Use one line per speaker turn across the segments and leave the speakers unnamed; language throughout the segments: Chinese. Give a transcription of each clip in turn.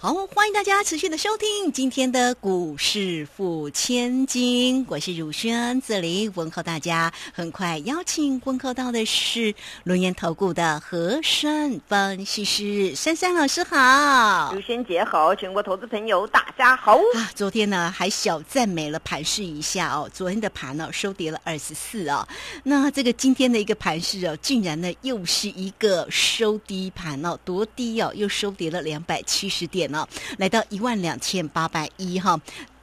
好，欢迎大家持续的收听今天的股市付千金，我是汝轩，这里问候大家。很快邀请问候到的是轮研投顾的和山分析师珊珊老师好，
汝轩姐好，全国投资朋友大家好
啊！昨天呢还小赞美了盘势一下哦，昨天的盘呢收跌了二十四哦，那这个今天的一个盘势哦，竟然呢又是一个收低盘哦，多低哦，又收跌了两百七十点。来到一万两千八百一哈。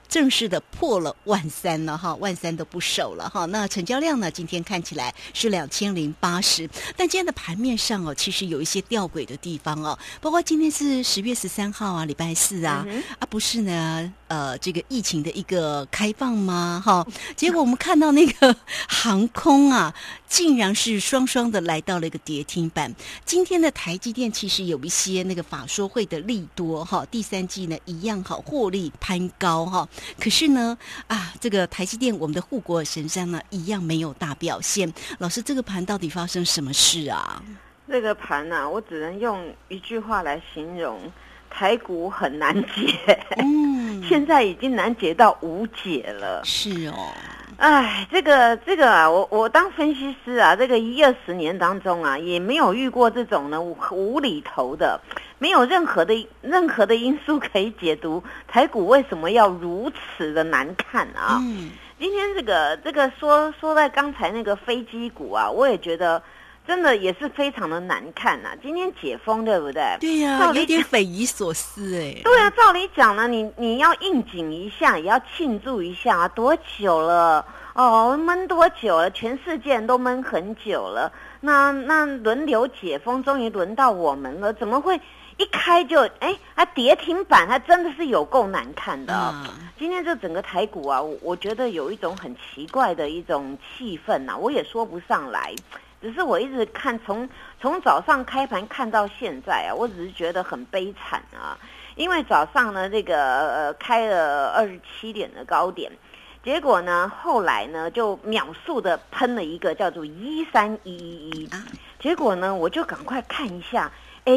正式的破了万三了哈，万三都不守了哈。那成交量呢？今天看起来是两千零八十，但今天的盘面上哦，其实有一些吊诡的地方哦。包括今天是十月十三号啊，礼拜四啊，啊不是呢，呃，这个疫情的一个开放吗？哈，结果我们看到那个航空啊，竟然是双双的来到了一个跌停板。今天的台积电其实有一些那个法说会的利多哈，第三季呢一样好获利攀高哈。可是呢，啊，这个台积电，我们的护国神山呢，一样没有大表现。老师，这个盘到底发生什么事啊？
这个盘呢，我只能用一句话来形容：台股很难解。嗯，现在已经难解到无解了。
是哦。
哎，这个这个啊，我我当分析师啊，这个一二十年当中啊，也没有遇过这种呢无厘头的，没有任何的任何的因素可以解读台股为什么要如此的难看啊。嗯，今天这个这个说说在刚才那个飞机股啊，我也觉得。真的也是非常的难看呐！今天解封对不对？
对呀，有点匪夷所思哎。
对啊，照理讲呢，你你要应景一下，也要庆祝一下啊！多久了？哦，闷多久了？全世界人都闷很久了。那那轮流解封，终于轮到我们了，怎么会一开就哎还跌停板？还真的是有够难看的。今天这整个台股啊，我觉得有一种很奇怪的一种气氛呐，我也说不上来。只是我一直看，从从早上开盘看到现在啊，我只是觉得很悲惨啊。因为早上呢，这个呃开了二十七点的高点，结果呢后来呢就秒速的喷了一个叫做一三一一一，结果呢我就赶快看一下，哎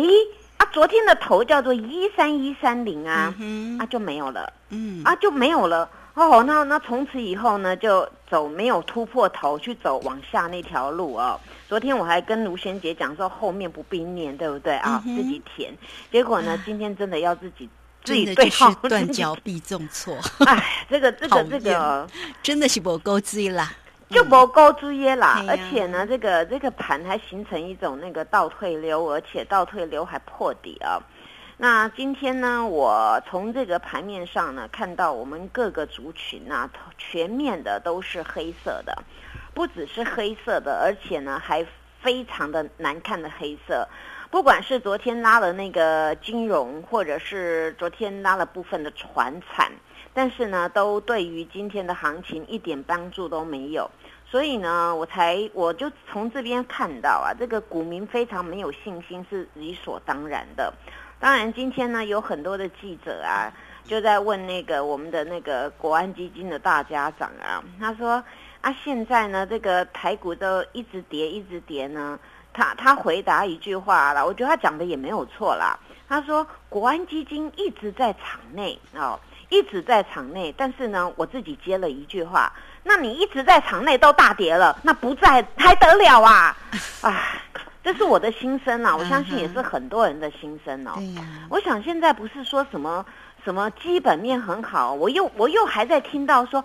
啊昨天的头叫做一三一三零啊，啊就没有了，嗯。啊就没有了。哦，那那从此以后呢，就走没有突破头，去走往下那条路哦。昨天我还跟卢贤姐讲说，后面不必念，对不对啊？自己填。结果呢，今天真的要自己自己对号
断脚必重错。
哎，这个这个这个
真的是不够追啦，
就不够追啦。而且呢，这个这个盘还形成一种那个倒退流，而且倒退流还破底啊。那今天呢，我从这个盘面上呢，看到我们各个族群啊，全面的都是黑色的，不只是黑色的，而且呢，还非常的难看的黑色。不管是昨天拉了那个金融，或者是昨天拉了部分的船产，但是呢，都对于今天的行情一点帮助都没有。所以呢，我才我就从这边看到啊，这个股民非常没有信心是理所当然的。当然，今天呢有很多的记者啊，就在问那个我们的那个国安基金的大家长啊，他说啊，现在呢这个台股都一直跌，一直跌呢。他他回答一句话了，我觉得他讲的也没有错啦。他说国安基金一直在场内哦，一直在场内，但是呢，我自己接了一句话，那你一直在场内都大跌了，那不在还得了啊？啊！这是我的心声啊，我相信也是很多人的心声哦。我想现在不是说什么什么基本面很好，我又我又还在听到说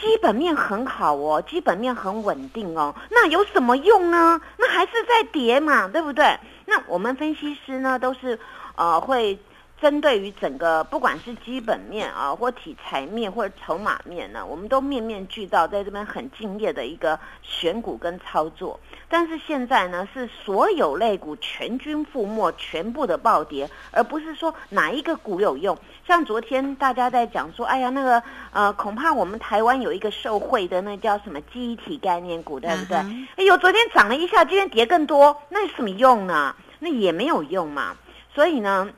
基本面很好哦，基本面很稳定哦，那有什么用呢？那还是在跌嘛，对不对？那我们分析师呢，都是呃会。针对于整个不管是基本面啊，或题材面，或者筹码面呢，我们都面面俱到，在这边很敬业的一个选股跟操作。但是现在呢，是所有类股全军覆没，全部的暴跌，而不是说哪一个股有用。像昨天大家在讲说，哎呀，那个呃，恐怕我们台湾有一个受贿的，那叫什么记忆体概念股，对不对？哎呦，昨天涨了一下，今天跌更多，那有什么用呢？那也没有用嘛。所以呢，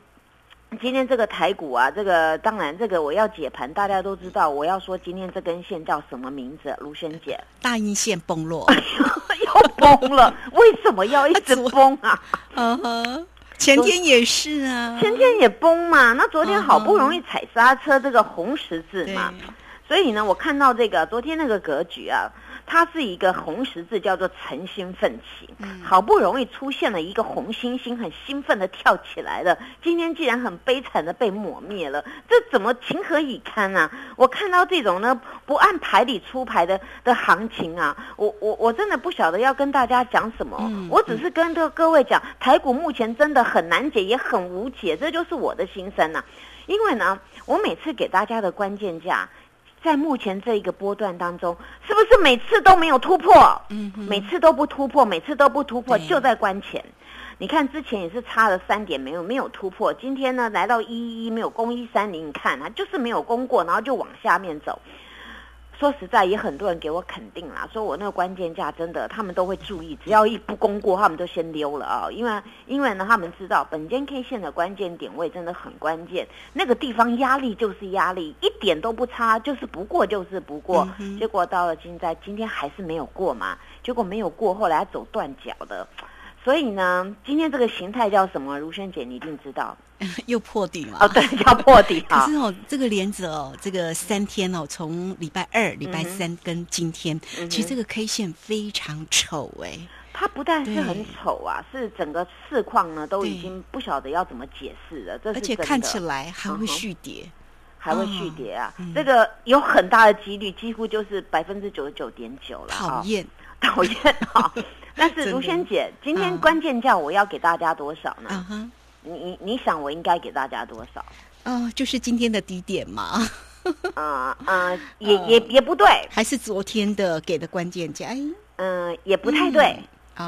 今天这个台股啊，这个当然这个我要解盘，大家都知道，我要说今天这根线叫什么名字？卢萱姐，
大阴线崩落，
要崩了，为什么要一直崩啊？
嗯哼。前天也是啊，
前天也崩嘛，那昨天好不容易踩刹车，这个红十字嘛，所以呢，我看到这个昨天那个格局啊。它是一个红十字，叫做诚心奋起。好不容易出现了一个红星星，很兴奋的跳起来了。今天既然很悲惨的被抹灭了，这怎么情何以堪啊？我看到这种呢不按牌理出牌的的行情啊，我我我真的不晓得要跟大家讲什么。我只是跟各各位讲，台股目前真的很难解，也很无解，这就是我的心声呐。因为呢，我每次给大家的关键价。在目前这一个波段当中，是不是每次都没有突破？嗯，每次都不突破，每次都不突破，就在关前。你看之前也是差了三点，没有没有突破。今天呢，来到一一没有攻一三零，你看它就是没有攻过，然后就往下面走。说实在，也很多人给我肯定啦，说我那个关键价真的，他们都会注意，只要一不公过，他们就先溜了啊。因为因为呢，他们知道本间 K 线的关键点位真的很关键，那个地方压力就是压力，一点都不差，就是不过就是不过。结果到了今在今天还是没有过嘛，结果没有过，后来走断脚的。所以呢，今天这个形态叫什么？如萱姐，你一定知道，
又破底了。
哦，对，要破底。
可是哦，这个连着哦，这个三天哦，从礼拜二、礼拜三跟今天，其实这个 K 线非常丑哎。
它不但是很丑啊，是整个市况呢都已经不晓得要怎么解释了。这
而且看起来还会续跌，
还会续跌啊！这个有很大的几率，几乎就是百分之九十九点九了。
讨厌，
讨厌啊！但是卢萱姐，今天关键价我要给大家多少呢？嗯哼，你你想我应该给大家多少？
哦，就是今天的低点嘛。
啊啊，也也也不对，
还是昨天的给的关键价？
嗯，也不太对。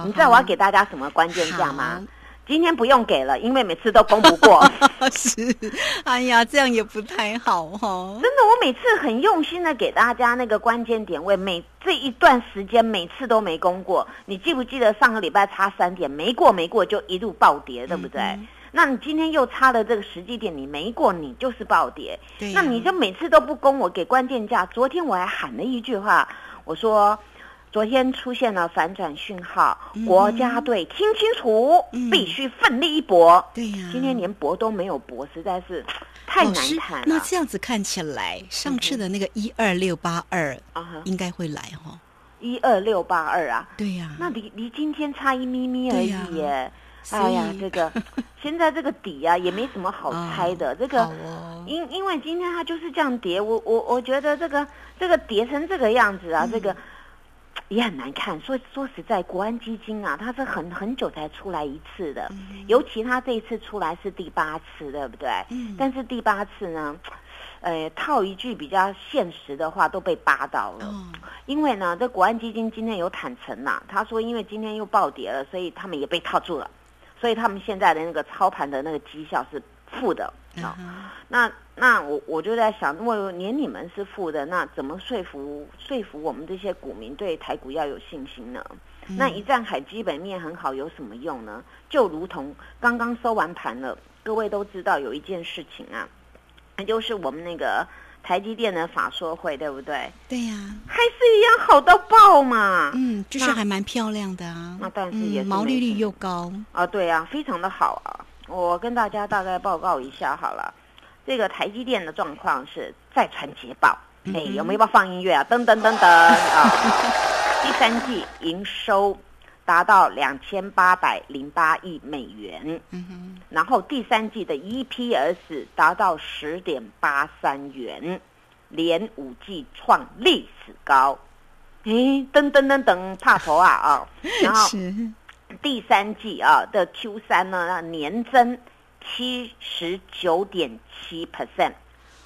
你知道我要给大家什么关键价吗？今天不用给了，因为每次都攻不过。
是，哎呀，这样也不太好哈。
真的，我每次很用心的给大家那个关键点位，每这一段时间每次都没攻过。你记不记得上个礼拜差三点没过没过就一路暴跌，对不对？那你今天又差了这个时机点，你没过你就是暴跌。对那你就每次都不攻我给关键价。昨天我还喊了一句话，我说。昨天出现了反转讯号，国家队听清楚，必须奋力一搏。
对呀，
今天连搏都没有搏，实在是太难谈了。
那这样子看起来，上次的那个一二六八二应该会来哈。
一二六八二啊，
对呀，
那离离今天差一咪咪而已耶。哎呀，这个 现在这个底啊也没什么好猜的。这个因因为今天它就是这样跌，我我我觉得这个这个跌成这个样子啊，这个。也很难看，说说实在，国安基金啊，它是很很久才出来一次的，尤其它这一次出来是第八次，对不对？嗯。但是第八次呢，呃，套一句比较现实的话，都被扒到了。嗯。因为呢，这国安基金今天有坦诚呐，他说因为今天又暴跌了，所以他们也被套住了，所以他们现在的那个操盘的那个绩效是负的。啊。那。那我我就在想，如果连你们是负的，那怎么说服说服我们这些股民对台股要有信心呢？那一站海基本面很好，有什么用呢？就如同刚刚收完盘了，各位都知道有一件事情啊，那就是我们那个台积电的法说会，对不对？
对呀，
还是一样好到爆嘛。
嗯，就是还蛮漂亮的啊。
那但是也
毛利率又高
啊，对啊，非常的好啊。我跟大家大概报告一下好了。这个台积电的状况是再传捷报，哎，有没有要放音乐啊？噔噔噔噔啊！第三季营收达到两千八百零八亿美元，嗯哼，然后第三季的 EPS 达到十点八三元，连五季创历史高，哎，噔噔噔噔，怕头啊啊！然后第三季啊的 Q 三呢，年增。七十九点七 percent，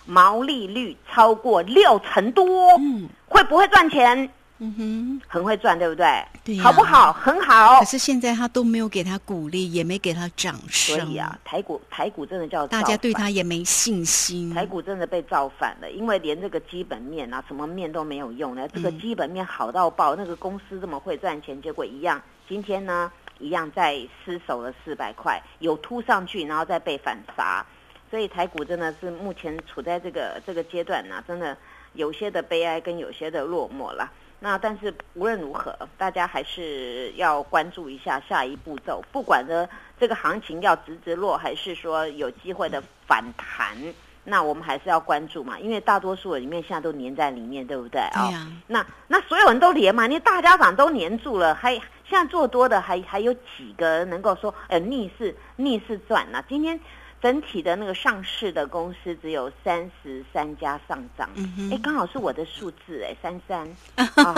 毛利率超过六成多，嗯，会不会赚钱？嗯哼，很会赚，对不对？
对，
好不好？很好。
可是现在他都没有给他鼓励，也没给他掌声。
所以啊，台股台股真的叫
大家对他也没信心。
台股真的被造反了，因为连这个基本面啊，什么面都没有用呢。这个基本面好到爆，那个公司这么会赚钱，结果一样。今天呢？一样在失守了四百块，有突上去，然后再被反杀，所以台股真的是目前处在这个这个阶段呢，真的有些的悲哀跟有些的落寞了。那但是无论如何，大家还是要关注一下下一步骤，不管呢这个行情要直直落，还是说有机会的反弹。那我们还是要关注嘛，因为大多数里面现在都黏在里面，对不对
啊？
那那所有人都连嘛，你大家长都黏住了，还现在做多的还还有几个能够说，呃，逆势逆势赚呢？今天。整体的那个上市的公司只有三十三家上涨，哎，刚好是我的数字哎，三三 啊，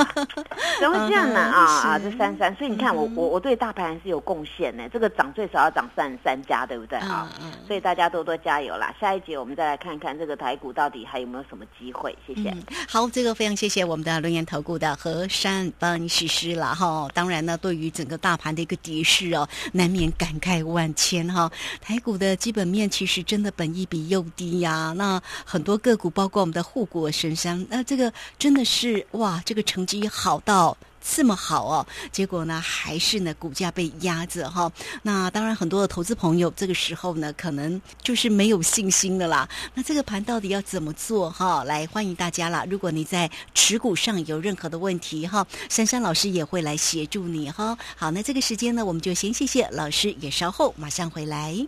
怎么会这样呢？啊啊，这三三，所以你看我我我对大盘是有贡献呢，这个涨最少要涨三三家，对不对啊？所以大家多多加油啦！下一节我们再来看看这个台股到底还有没有什么机会？谢谢。
好，这个非常谢谢我们的轮岩投顾的何山帮实施了哈。当然呢，对于整个大盘的一个跌势哦，难免感慨万千哈。台股的基本。面其实真的本益比又低呀，那很多个股，包括我们的护国神山，那这个真的是哇，这个成绩好到这么好哦，结果呢还是呢股价被压着哈。那当然很多的投资朋友这个时候呢，可能就是没有信心的啦。那这个盘到底要怎么做哈？来欢迎大家啦！如果你在持股上有任何的问题哈，珊珊老师也会来协助你哈。好，那这个时间呢，我们就先谢谢老师，也稍后马上回来。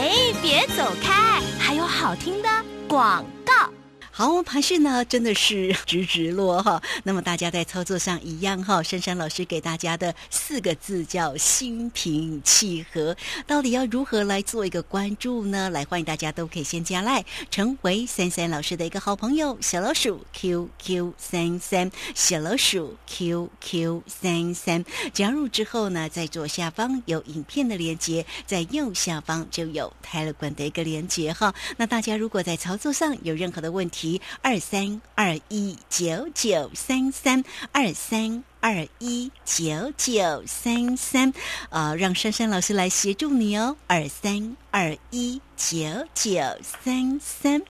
哎，别走开！还有好听的广。
好，盘势呢真的是 直直落哈。那么大家在操作上一样哈。珊珊老师给大家的四个字叫心平气和，到底要如何来做一个关注呢？来，欢迎大家都可以先加来，成为珊珊老师的一个好朋友，小老鼠 QQ 三三，小老鼠 QQ 三三。加入之后呢，在左下方有影片的连接，在右下方就有泰勒管的一个连接哈。那大家如果在操作上有任何的问题，二三二一九九三三二三二一九九三三，呃，让珊珊老师来协助你哦。二三二一九九三三。